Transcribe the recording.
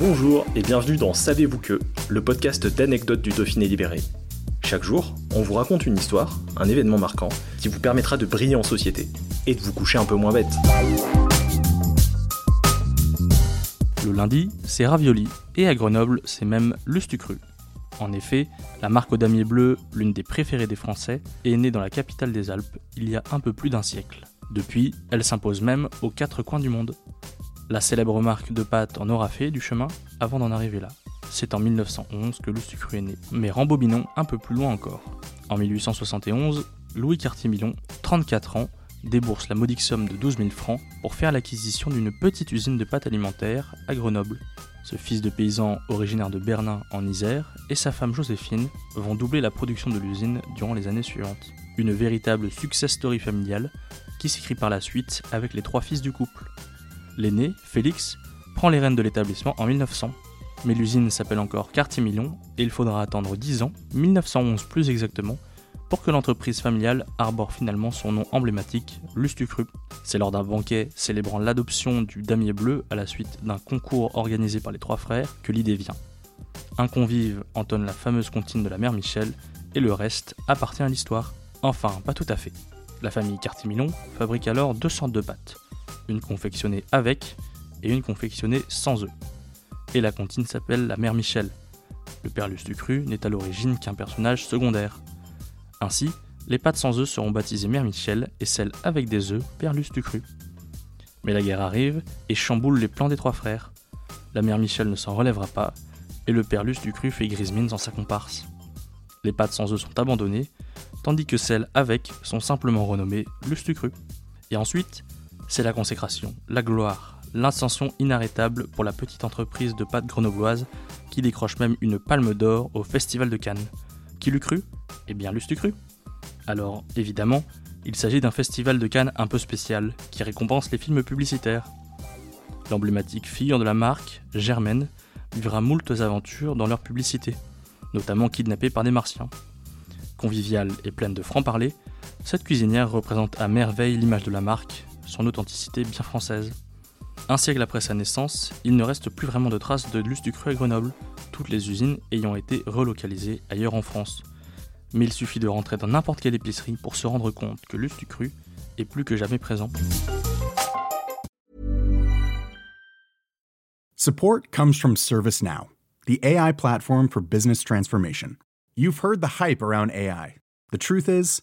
Bonjour et bienvenue dans Savez-vous que, le podcast d'anecdotes du Dauphiné libéré. Chaque jour, on vous raconte une histoire, un événement marquant, qui vous permettra de briller en société et de vous coucher un peu moins bête. Le lundi, c'est ravioli, et à Grenoble, c'est même lustucru. En effet, la marque au damier bleu, l'une des préférées des Français, est née dans la capitale des Alpes il y a un peu plus d'un siècle. Depuis, elle s'impose même aux quatre coins du monde. La célèbre marque de pâtes en aura fait du chemin avant d'en arriver là. C'est en 1911 que Lustucru est né, mais rembobinons un peu plus loin encore. En 1871, Louis Cartier-Milon, 34 ans, débourse la modique somme de 12 000 francs pour faire l'acquisition d'une petite usine de pâtes alimentaires à Grenoble. Ce fils de paysan originaire de Berlin en Isère et sa femme Joséphine vont doubler la production de l'usine durant les années suivantes. Une véritable success story familiale qui s'écrit par la suite avec les trois fils du couple. L'aîné, Félix, prend les rênes de l'établissement en 1900. Mais l'usine s'appelle encore Quartier Million et il faudra attendre 10 ans, 1911 plus exactement, pour que l'entreprise familiale arbore finalement son nom emblématique, Lustucru. C'est lors d'un banquet célébrant l'adoption du damier bleu à la suite d'un concours organisé par les trois frères que l'idée vient. Un convive entonne la fameuse comptine de la mère Michel et le reste appartient à l'histoire. Enfin, pas tout à fait. La famille Cartimilon fabrique alors deux sortes de pâtes une confectionnée avec et une confectionnée sans œufs. Et la comptine s'appelle la mère Michel. Le père Lustucru n'est à l'origine qu'un personnage secondaire. Ainsi, les pâtes sans œufs seront baptisées mère Michel et celles avec des œufs père Lustucru. Mais la guerre arrive et chamboule les plans des trois frères. La mère Michel ne s'en relèvera pas et le père Lustucru fait grise mine dans sa comparse. Les pâtes sans œufs sont abandonnées, tandis que celles avec sont simplement renommées Lustucru. Et ensuite, c'est la consécration, la gloire, l'ascension inarrêtable pour la petite entreprise de pâtes grenobloise qui décroche même une palme d'or au Festival de Cannes. Qui l'eût cru? Eh bien, l'eût cru? Alors, évidemment, il s'agit d'un festival de Cannes un peu spécial qui récompense les films publicitaires. L'emblématique figure de la marque, Germaine, vivra moultes aventures dans leur publicité, notamment kidnappée par des martiens. Conviviale et pleine de franc-parler, cette cuisinière représente à merveille l'image de la marque son authenticité bien française. Un siècle après sa naissance, il ne reste plus vraiment de traces de Luce du Cru à Grenoble, toutes les usines ayant été relocalisées ailleurs en France. Mais il suffit de rentrer dans n'importe quelle épicerie pour se rendre compte que Luce du Cru est plus que jamais présent. Support comes from ServiceNow, the AI platform for business transformation. You've heard the hype around AI. The truth is,